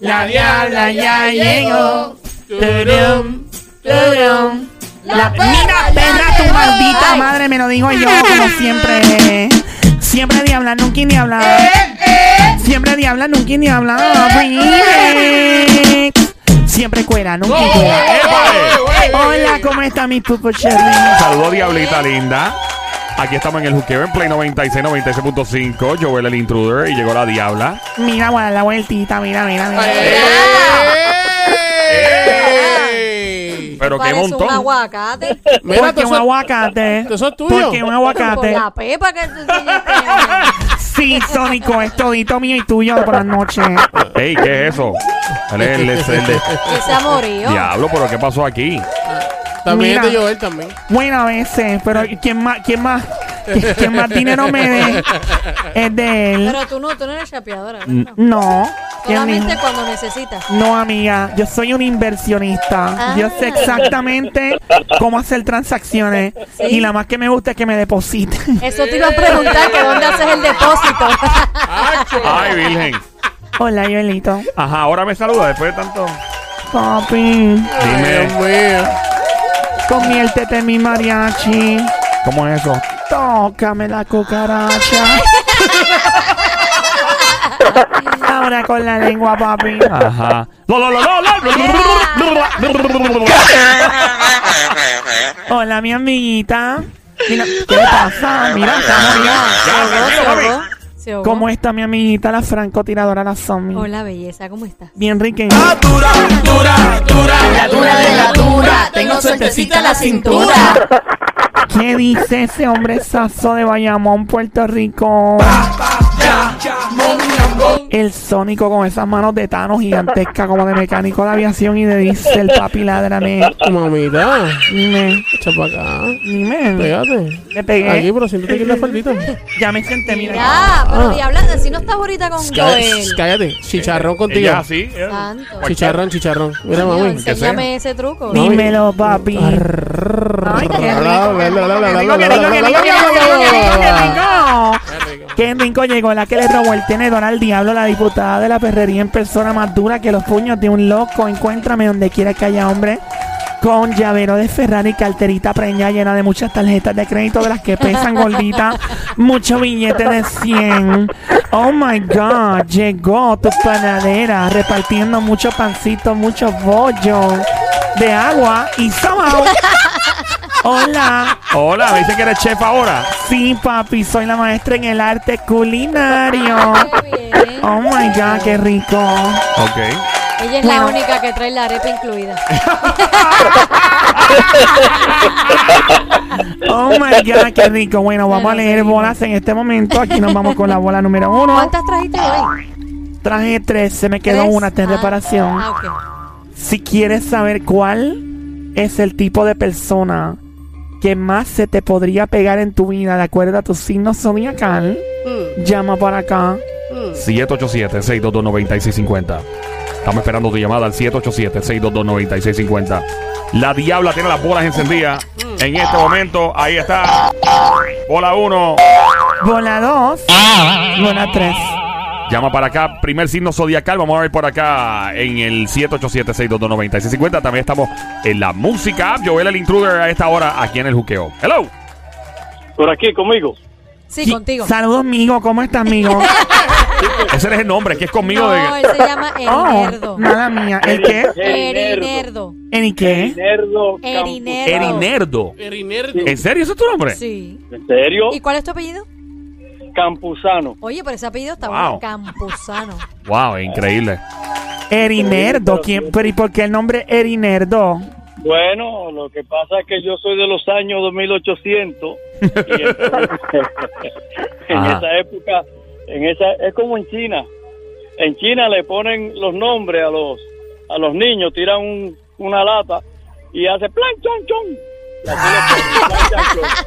La diabla ya llegó. Turum, turum. La Mira, perra, tu maldita madre, me lo digo yo, como siempre. Siempre diabla, nunca ni habla. Siempre diabla, nunca ni habla. Remix. Siempre cuera, nunca cuera. ¡Épale! Hola, ¿cómo está mi pupo cherry? Saludos, Diablita linda. Aquí estamos en el Juqueo en Play 96, 96.5. Joel el intruder y llegó la Diabla. Mira, voy a dar la vueltita, mira, mira, mira. ¡Ey! Pero qué Parece un montón. aguacate. Mira, Porque tú un sos- aguacate. ¿Eso es tuyo? Porque un Por aguacate. la pepa que tú tienes. Sí, Sónico, es todito mío y tuyo por la noche. Ey, ¿qué es eso? Él es el, el- el de- Ese amorío. Diablo, pero ¿qué pasó aquí? También Mira. es de Joel también. Bueno, a veces, pero ¿quién más, quién más, quién más dinero me dé? Es de él. Pero tú no, tú no eres chapeadora. Mm, ¿verdad? No. ¿quién Solamente cuando necesitas. No, amiga, yo soy un inversionista. Ah. Yo sé exactamente cómo hacer transacciones. Sí. Y la más que me gusta es que me depositen. Eso te iba a preguntar que dónde haces el depósito. Ay, Virgen. Hola, Joelito. Ajá, ahora me saluda después de tanto. Papi, Dime, Dios mío. Conviértete en mi mariachi. ¿cómo es eso? Tócame la cucaracha. Ahora con la lengua, papi. Ajá. Lo, lo, lo, lo, lo. Hola, mi amiguita. Mira, ¿qué le pasa? Mira, estamos ya. Se ahogó. ¿Cómo está mi amiguita, la francotiradora, la zombie? Hola, belleza, ¿cómo estás? Bien rica. La dura de la dura. Tengo suertecita en la cintura. ¿Qué dice ese hombre sazo de Bayamón, Puerto Rico? El Sónico con esas manos de Thanos gigantescas como de mecánico de aviación y de diésel, papi, ládrame. Mamita, Dime, echa para acá. dime. Pégate. Me pegué. Aquí, pero siéntate aquí en la faldita. Ya me senté, mira. Ya, pero Ah. diabla, si no estás ahorita con Joel. Cállate. Chicharrón contigo. Ella así. Santo. Chicharrón, chicharrón. Mira, Coño, mami. enséñame ese truco. Dímelo, papi. Ay, qué rico. Qué rico, qué rico, qué rico, qué rico, qué rico, qué rico, qué rico. Qué rico llegó la que le robó el tenedor al diablo, la diputada de la perrería en persona más dura que los puños de un loco. Encuéntrame donde quiera que haya hombre con llavero de Ferrari, carterita preñada llena de muchas tarjetas de crédito de las que pesan gordita, mucho billete de 100. Oh my God, llegó tu panadera repartiendo muchos pancitos, muchos bollos de agua y somehow. Hola. Hola, me dice que eres chef ahora. Sí, papi, soy la maestra en el arte culinario. Qué bien. Oh my God, qué rico. Ok. Ella es la Bueno. única que trae la arepa incluida. Oh my God, qué rico. Bueno, vamos a leer bolas en este momento. Aquí nos vamos con la bola número uno. ¿Cuántas trajiste hoy? Traje tres, se me quedó ¿Tres? una, está en Ah, reparación. Ah, ok. Si quieres saber cuál es el tipo de persona que más se te podría pegar en tu vida de acuerdo a tu signo zodiacal, llama para acá. 787-622-9650. Estamos esperando tu llamada al 787-622-9650. La Diabla tiene las bolas encendidas en este momento. Ahí está. Bola 1. Bola dos, bola tres. Llama para acá. Primer signo zodiacal. Vamos a ver por acá en el 787-622-9650. También estamos en la música. Joel el intruder a esta hora aquí en el juqueo. Hello. Por aquí conmigo. Sí, Sí, contigo. Saludos, amigo. ¿Cómo estás, amigo? Ese es el nombre, que es conmigo No, de. él se llama oh, Erinerdo. nada mía. ¿El qué? Erinerdo. ¿En qué? Nerdo. Erinerdo. Erinerdo. Erinerdo. ¿En serio ese es tu nombre? Sí. ¿En serio? ¿Y cuál es tu apellido? Campuzano. Oye, pero ese apellido está Wow. bueno. Campuzano. Wow, increíble. Erinerdo. ¿Quién? Pero ¿y por qué el nombre Erinerdo? Bueno, lo que pasa es que yo soy de los años 2800 y entonces, en Ajá. esa época, en esa es como en China. En China le ponen los nombres a los a los niños, tiran un- una lata y hace plan chon chon.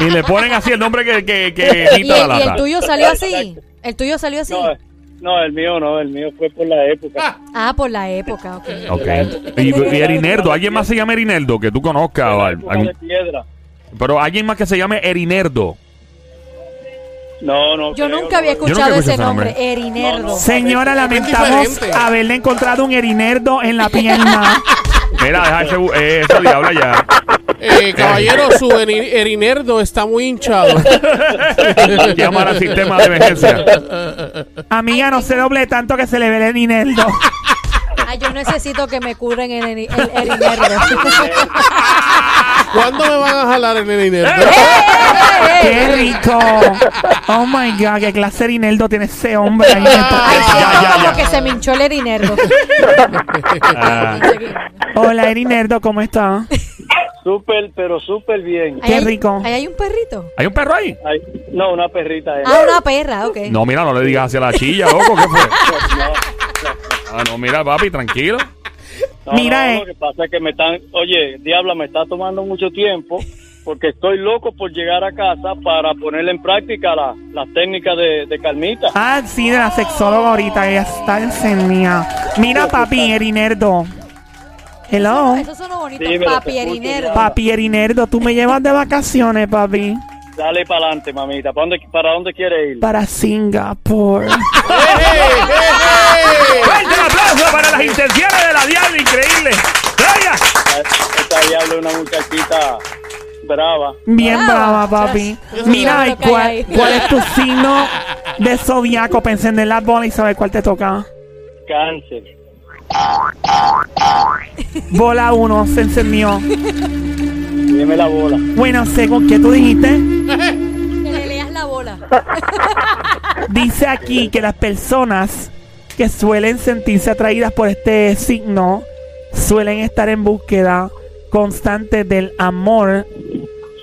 Y le ponen así el nombre que, que, que ¿Y el, quita la y el lata. tuyo salió así? ¿El tuyo salió así? No, no, el mío no, el mío fue por la época. Ah, por la época, ok. Ok. Y, y Erinerdo, ¿alguien más se llama Erinerdo que tú conozcas? o La al- época algún- de piedra. pero alguien más que se llame Erinerdo. No, no. Yo creo, nunca había nunca escuchado ese nombre. nombre, Erinerdo. No, no. Señora, lamentamos haberle encontrado un erinardo en la pierna. Mira, deja ese, eh, esa diabla ya. Eh, caballero, su eri- erinerdo está muy hinchado. Llamar al sistema de emergencia. Amiga, no se doble tanto que se le ve el erinardo. Ay, yo necesito que me curen el, el, el Erinerdo. ¿Cuándo me van a jalar el erinerdo? ¡Qué rico! Oh my god, qué clase de erinardo tiene ese hombre ahí. en Ay, Ya, ya, como ya. que se me hinchó el Erinerdo. Ah, Hola, erinardo, ¿cómo está? Súper, pero súper bien. Qué rico. Ahí hay un perrito. ¿Hay un perro ahí? Ay, no, una perrita. eh. Ah, una perra, ok. No, mira, no le digas hacia la chilla, loco. ¿Qué fue? Ah, no, mira, papi, tranquilo. No, Mira, no, eh. lo que pasa es que me están, oye, Diabla, me está tomando mucho tiempo porque estoy loco por llegar a casa para ponerle en práctica la- las técnicas de, de Carmita. Ah, sí, de la sexóloga ahorita, ella está encendida. Mira, papi, erinardo. Hello. Eso suena bonito. Dímelo, Papi te escucho, Erinerdo. ya. Papi erinardo, tú me llevas de vacaciones, papi. Dale para adelante, mamita. ¿Para dónde, ¿Para dónde quieres ir? Para Singapur. ¡Eh, eh, eh! ¡Fuerte el aplauso para las intenciones de la diabla! ¡Increíble! ¡Traiga! Esta Diabla es una muchachita brava. Bien Brava. brava, papi. Yo Mira, ¿y cuál, ahí. cuál es tu signo de zodiaco? Para encender las bolas y saber cuál te toca. Cáncer. Bola 1 se encendió. Dime la bola. Bueno, según que tú dijiste, Que le leas la bola. dice aquí que las personas que suelen sentirse atraídas por este signo suelen estar en búsqueda constante del amor,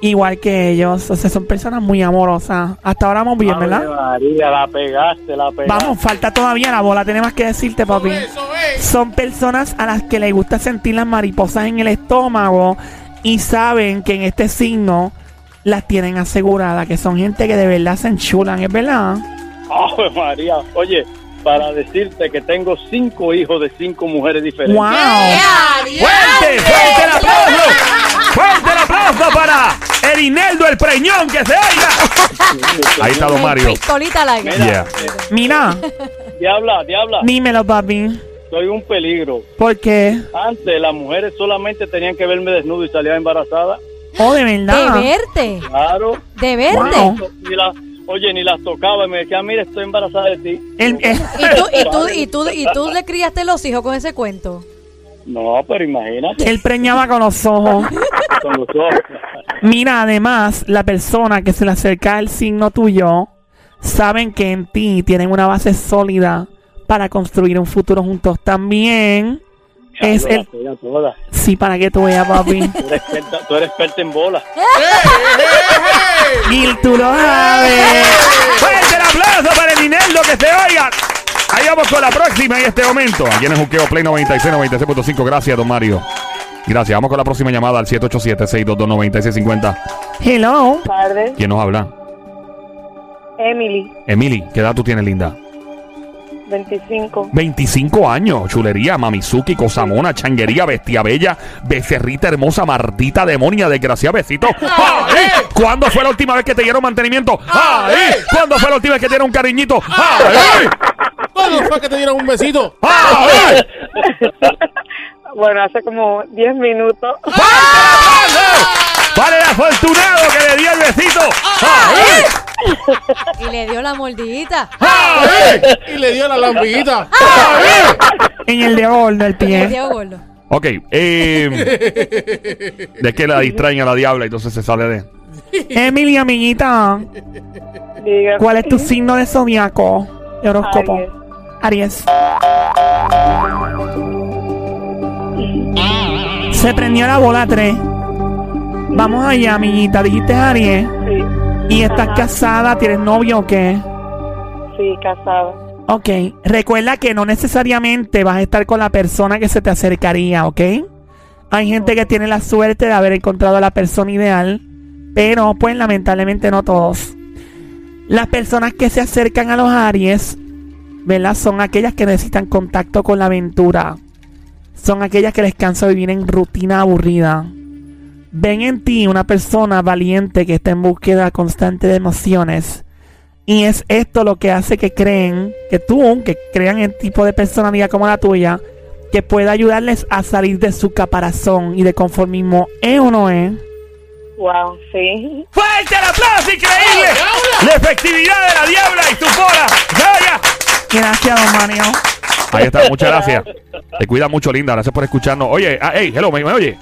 igual que ellos. O sea, son personas muy amorosas. Hasta ahora vamos bien, ¿verdad? María, la pegaste, la pegaste. Vamos, falta todavía la bola. Tenemos que decirte, papi. Eso es. Son personas a las que les gusta sentir las mariposas en el estómago y saben que en este signo las tienen aseguradas, que son gente que de verdad se enchulan, ¿es verdad? Ave María. Oye, para decirte que tengo cinco hijos de cinco mujeres diferentes. ¡Wow! ¡Fuerte! ¡Fuerte el aplauso! ¡Fuerte el aplauso para Erineldo el Preñón! ¡Que se oiga! Ahí está Don Mario. Pistolita larga. Mira, Yeah. eh, Mira, diabla, diabla. dímelo, papi. Soy un peligro. ¿Por qué? Antes las mujeres solamente tenían que verme desnudo y salía embarazada. Oh, de De verdad. verte. Claro. De verte. Wow. Ni la- oye, ni las tocaba y me decía, mira, estoy embarazada de ti. El- eh, ¿Y tú, y, tú, y, tú, ¿Y tú le criaste los hijos con ese cuento? No, pero imagínate. él preñaba con los ojos. Con los ojos. Mira, además, la persona que se le acerca al signo tuyo saben que en ti tienen una base sólida para construir un futuro juntos. También es el... toda. Sí, para que tú veas, papi. Tú eres experta, tú eres experta en bola. y tú lo sabes. ¡Fuerte el aplauso para Erineldo! ¡Que se oiga! Ahí vamos con la próxima en este momento. Aquí en el Juqueo Play 96, 96.5. Gracias, don Mario. Gracias. Vamos con la próxima llamada al 787-622-9650. Hello. tardes. ¿Quién nos habla? Emily, Emily, ¿qué edad tú tienes, linda? 25. 25 años, chulería, mamizuki, cosamona, changuería, bestia bella, becerrita hermosa, mardita demonia, desgraciada, besito. ¡Ay! ¿Cuándo fue la última vez que te dieron mantenimiento? ¡Ay! ¿Cuándo fue la última vez que te dieron un cariñito? ¡Ay! ¿Cuándo fue que te dieron un besito? ¡Ay! Bueno, hace como 10 minutos. ¡Para el afortunado que le dio el besito! ¡Ay! Y le dio la mordidita. ¡Ay! Y le dio la lambiguita. En el dedo gordo del Le pie. dio gordo. Ok, eh, de que la distraen a la diabla y entonces se sale de. Emily, amiguita. Diga. ¿Cuál es tu signo de zodiaco? De horóscopo. Aries. Aries. Se prendió la bola 3. Vamos allá, amiguita. Dijiste Aries. Sí. ¿Y estás Ajá. casada? ¿Tienes novio o qué? Sí, casada. Ok. Recuerda que no necesariamente vas a estar con la persona que se te acercaría, ¿ok? Hay gente que tiene la suerte de haber encontrado a la persona ideal, pero pues lamentablemente no todos. Las personas que se acercan a los Aries, ¿verdad? Son aquellas que necesitan contacto con la aventura. Son aquellas que les cansa vivir en rutina aburrida. Ven en ti una persona valiente que está en búsqueda constante de emociones Y es esto lo que hace que creen, que tú, que crean el tipo de personalidad como la tuya, que pueda ayudarles a salir de su caparazón y de conformismo. ¿Es o no es? Wow, sí. ¡Fuerte el aplauso! ¡Increíble! La efectividad de la diabla y tu bola. ¡Vaya! Gracias, don Mario. Ahí está, muchas gracias. Te cuida mucho, linda. Gracias por escucharnos. Oye, ah, hey, hello, ¿me, me oye?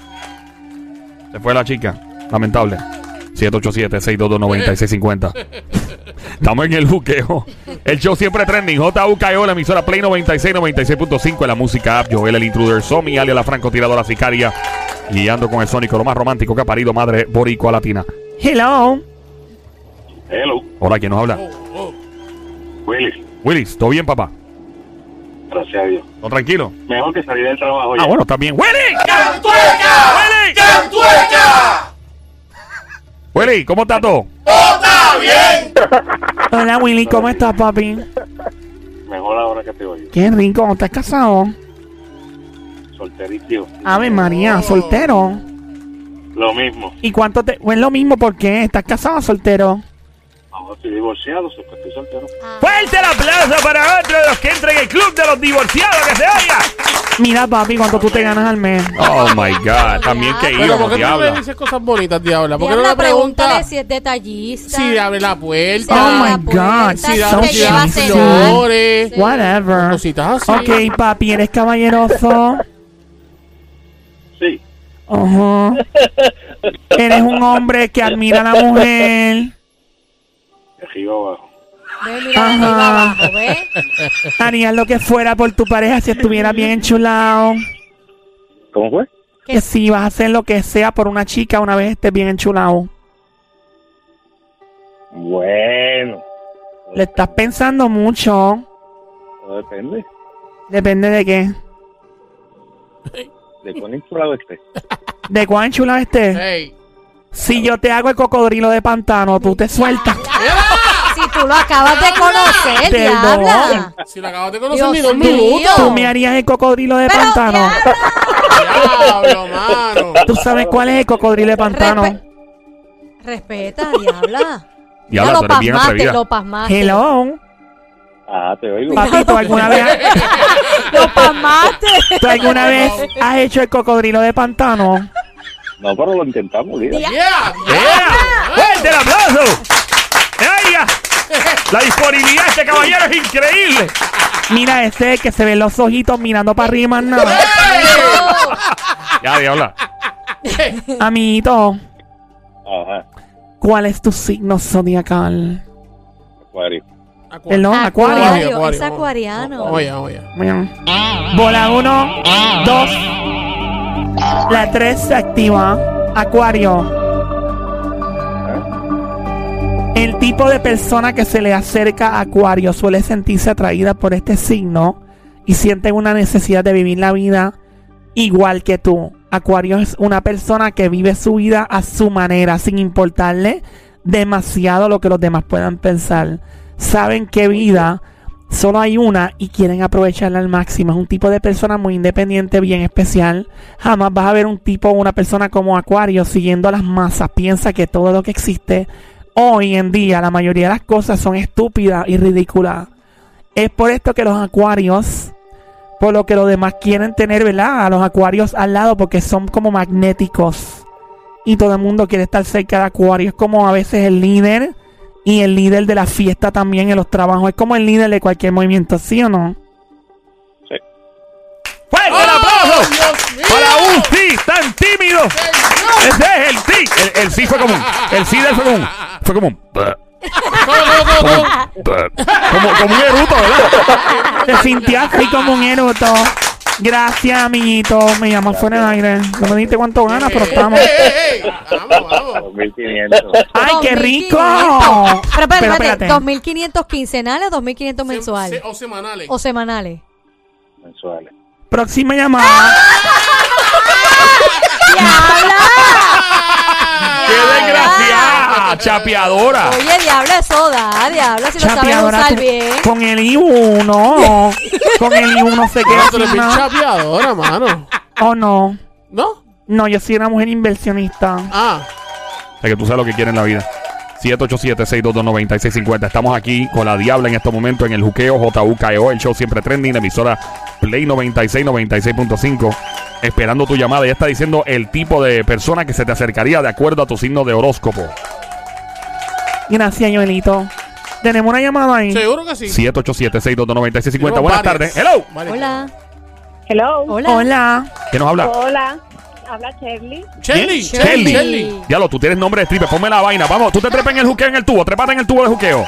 Se fue la chica. Lamentable. 787-622-9650. Estamos en el buqueo. El show siempre trending. JUKO, la emisora Play 96, 96.5 en la música app. Joel, el intruder. Somi, alia la francotiradora sicaria. Guiando con el sónico, lo más romántico que ha parido madre boricua latina. Hello. Hello, Hola, ¿quién nos habla? Willis. Willis, ¿todo bien, papá? Gracias a Dios. ¿Todo tranquilo? Mejor que salir del trabajo ya. Ah, bueno, está bien. ¡Willy! ¡Willy! Willy, ¿cómo está todo? Hola, Willy. ¿Cómo estás, papi? Mejor ahora que te oigo. Qué rico. ¿Estás casado? Solterito. Ave María, soltero. Lo mismo. ¿Y cuánto te.? Es lo mismo, ¿por qué? ¿Estás casado o soltero? Ahora estoy divorciado, so estoy soltero. ¡Fuerte el aplauso para otro de los que entra en el club de los divorciados que se oiga! Mira, papi, ¿cuánto tú te ganas al mes? Oh my God, también que Pero ¿por íbamos, qué tú me diabla. dices cosas bonitas, Diabla? ¿Por qué no Diabla, le preguntas si es detallista. si le abre la puerta? Oh my la God, si so da, te si da cheesy. flores. Whatever. cositas así. Ok, papi, ¿eres caballeroso? Sí. Ajá. ¿Eres un hombre que admira a la mujer? De arriba abajo. Ve, mira de Ajá. arriba abajo, ¿ves? Harías lo que fuera por tu pareja si estuviera bien enchulado. ¿Cómo fue? Que si vas a hacer lo que sea por una chica una vez estés bien enchulado. Bueno. Le estás pensando mucho. Todo depende. Depende de qué. De cuán insulado esté. De cuán enchulado estés. Hey. Si yo te hago el cocodrilo de pantano, tú te sueltas. Si tú lo acabas de conocer, Perdón. diabla. Si lo acabas de conocer Dios ni dos minutos. Tú me harías el cocodrilo de Pero, pantano. Diablo, mano. ¿Tú sabes cuál es el cocodrilo de pantano? Respe- Respeta, diabla. Diabla, Ya lo pasmaste, lo pasmaste. Hello. Ah, te oigo. Papi, ¿tú alguna vez, Lo pasmaste. ¿tú alguna vez has hecho el cocodrilo de pantano? No, pero lo intentamos, Lida. Ya. Yeah, ¡Yeah! ¡Fuerte el aplauso! ¡Ella! La disponibilidad de este caballero es increíble. Mira ese que se ve los ojitos mirando para arriba, no. Ya, diabla. Amiguito, Ajá. ¿cuál es tu signo zodiacal? Acuario. Perdón, acuario. Acuario, es acuariano. Oye, oye. Bien. Bola 1, 2. La 3 se activa. Acuario. El tipo de persona que se le acerca a Acuario suele sentirse atraída por este signo y siente una necesidad de vivir la vida igual que tú. Acuario es una persona que vive su vida a su manera, sin importarle demasiado lo que los demás puedan pensar. Saben que vida solo hay una y quieren aprovecharla al máximo. Es un tipo de persona muy independiente, bien especial. Jamás vas a ver un tipo o una persona como Acuario siguiendo las masas. Piensa que todo lo que existe hoy en día, la mayoría de las cosas son estúpidas y ridículas. Es por esto que los acuarios, por lo que los demás quieren tener, ¿verdad? A los acuarios al lado porque son como magnéticos. Y todo el mundo quiere estar cerca de acuario. Es como a veces el líder y el líder de la fiesta también en los trabajos. Es como el líder de cualquier movimiento, ¿sí o no? ¡Fuerte el aplauso! Para un sí tan tímido. Ese es el sí. El, el sí fue común. El sí de él fue común. Fue. Como, como un eruto, ¿verdad? Se sintió así como un eruto. Gracias, amiguito. Me llaman fuera del aire. No me dijiste cuánto ganas, pero estamos. Ey, ey, ey. Vamos, vamos. 2500. ¡Ay, qué rico! 2.500. Pero espérate, espérate, espérate. 2.500 quincenales o 2.500 mensuales. Se- O semanales. O semanales. mensuales. Próxima llamada. ¡Qué desgraciada! ¡Chapeadora! Oye, diabla, eso da, diabla, si lo sabes usar con, bien. con el I1. con el I1 se queda Ah, tú eres sin bien nada. chapeadora, mano. ¿O no? ¿No? No, yo soy una mujer inversionista. Ah. O sea, que tú sabes lo que quieres en la vida. 787-622-9650. Estamos aquí con la Diabla en este momento en el juqueo JUKEO, el show siempre trending, la emisora Play 96, 96.5. Esperando tu llamada. Ya está diciendo el tipo de persona que se te acercaría de acuerdo a tu signo de horóscopo. Gracias, Joelito. Tenemos una llamada ahí. Seguro que sí. 787-622-9650. Tenemos Buenas tardes. Hello. Hola. Hello. Hola. Hola. ¿Quién nos habla? Hola. Habla Shirley. Shelly. Shelly. Shelly. Diablo, tú tienes nombre de stripper. Ponme la vaina. Vamos, tú te trepas en el juqueo en el tubo. Trépate en el tubo de juqueo.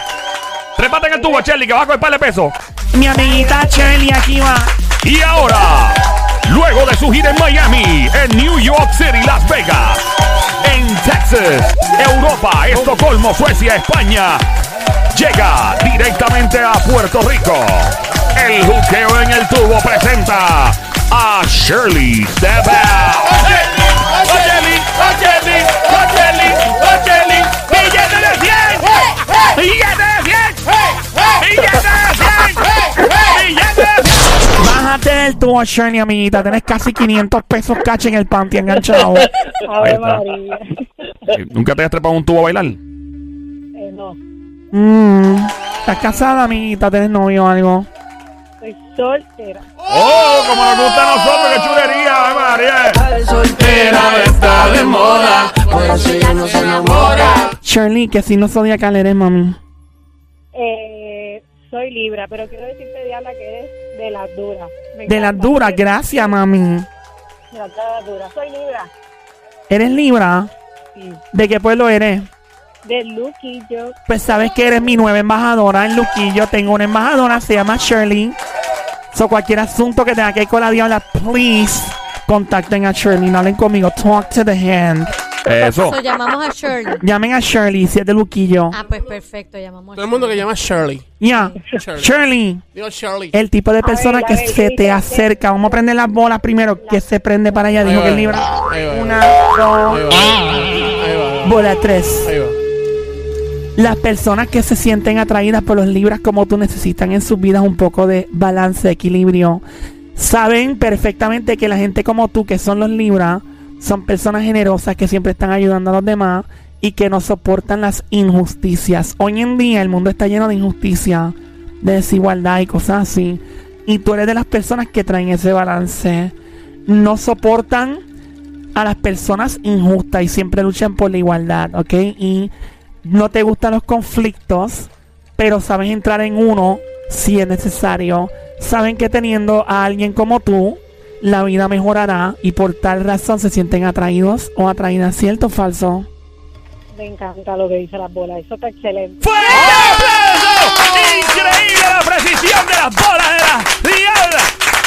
Trépate en el tubo, Shelly, que vas a coger par de pesos. Mi amiguita Shirley aquí va. Y ahora, luego de su gira en Miami, en New York City, Las Vegas, en Texas, Europa, Estocolmo, Suecia, España, llega directamente a Puerto Rico. El juqueo en el tubo presenta a Shirley Step Bájate del tubo, Shirley, amiguita. Tenés casi 500 pesos cash en el panty enganchado. Está. María. ¿Nunca te has trepado un tubo a bailar? Eh, no. Mm. ¿Estás casada, amiguita? ¿Tenés novio o algo? Soy soltera. ¡Oh! Como nos gusta a nosotros, qué chulería, ¡Ave María! Soltera está de moda, por eso ella no se enamora. Shirley, que si no zodiacal eres, mami. Eh, soy Libra, pero quiero decirte, Diana, que eres de las duras. Me De las duras, gracias, mami. De las duras. Soy Libra. ¿Eres Libra? Sí. ¿De qué pueblo eres? De Luquillo. Pues sabes que eres mi nueva embajadora en Luquillo. Tengo una embajadora, se llama Shirley. So, cualquier asunto que tenga que ir con la diabla, please, contacten a Shirley. No hablen conmigo. Talk to the hand. Eso. So, llamamos a Shirley. Llamen a Shirley, si es de Luquillo. Ah, pues perfecto, llamamos a Todo el mundo que llama Shirley. Ya. Shirley. Shirley, Digo Shirley. el tipo de persona ver, que se te acerca. Vamos a prender las bolas primero. Que se prende para allá. Ahí Dijo va, que es ahí Libra. va, ahí va, ahí Una, dos, Ahí va. Ahí va. ahí va. bola tres. Ahí va. Las personas que se sienten atraídas por los libras como tú necesitan en sus vidas un poco de balance, equilibrio. Saben perfectamente que la gente como tú, que son los libras, son personas generosas que siempre están ayudando a los demás y que no soportan las injusticias. Hoy en día el mundo está lleno de injusticia, de desigualdad y cosas así. Y tú eres de las personas que traen ese balance. No soportan a las personas injustas y siempre luchan por la igualdad, ¿ok? Y no te gustan los conflictos, pero sabes entrar en uno si es necesario. Saben que teniendo a alguien como tú, la vida mejorará y por tal razón se sienten atraídos o atraídas, ¿cierto o falso? Me encanta lo que dice las bolas. Eso está excelente. ¡Fuerte aplauso! ¡Increíble la precisión de las bolas de la diabla!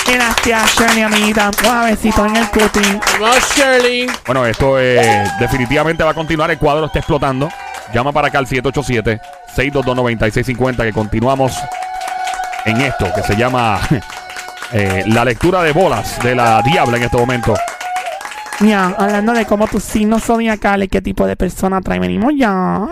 Gracias, Shirley, amiguita. Un besito en el cutie. Vamos, Shirley. Bueno, esto eh, definitivamente va a continuar. El cuadro está explotando. Llama para acá al 787-622-9650 que continuamos en esto que se llama eh, la lectura de bolas de la diabla en este momento. Ya, hablando de cómo tus signos zodiacales, qué tipo de persona trae, venimos ya.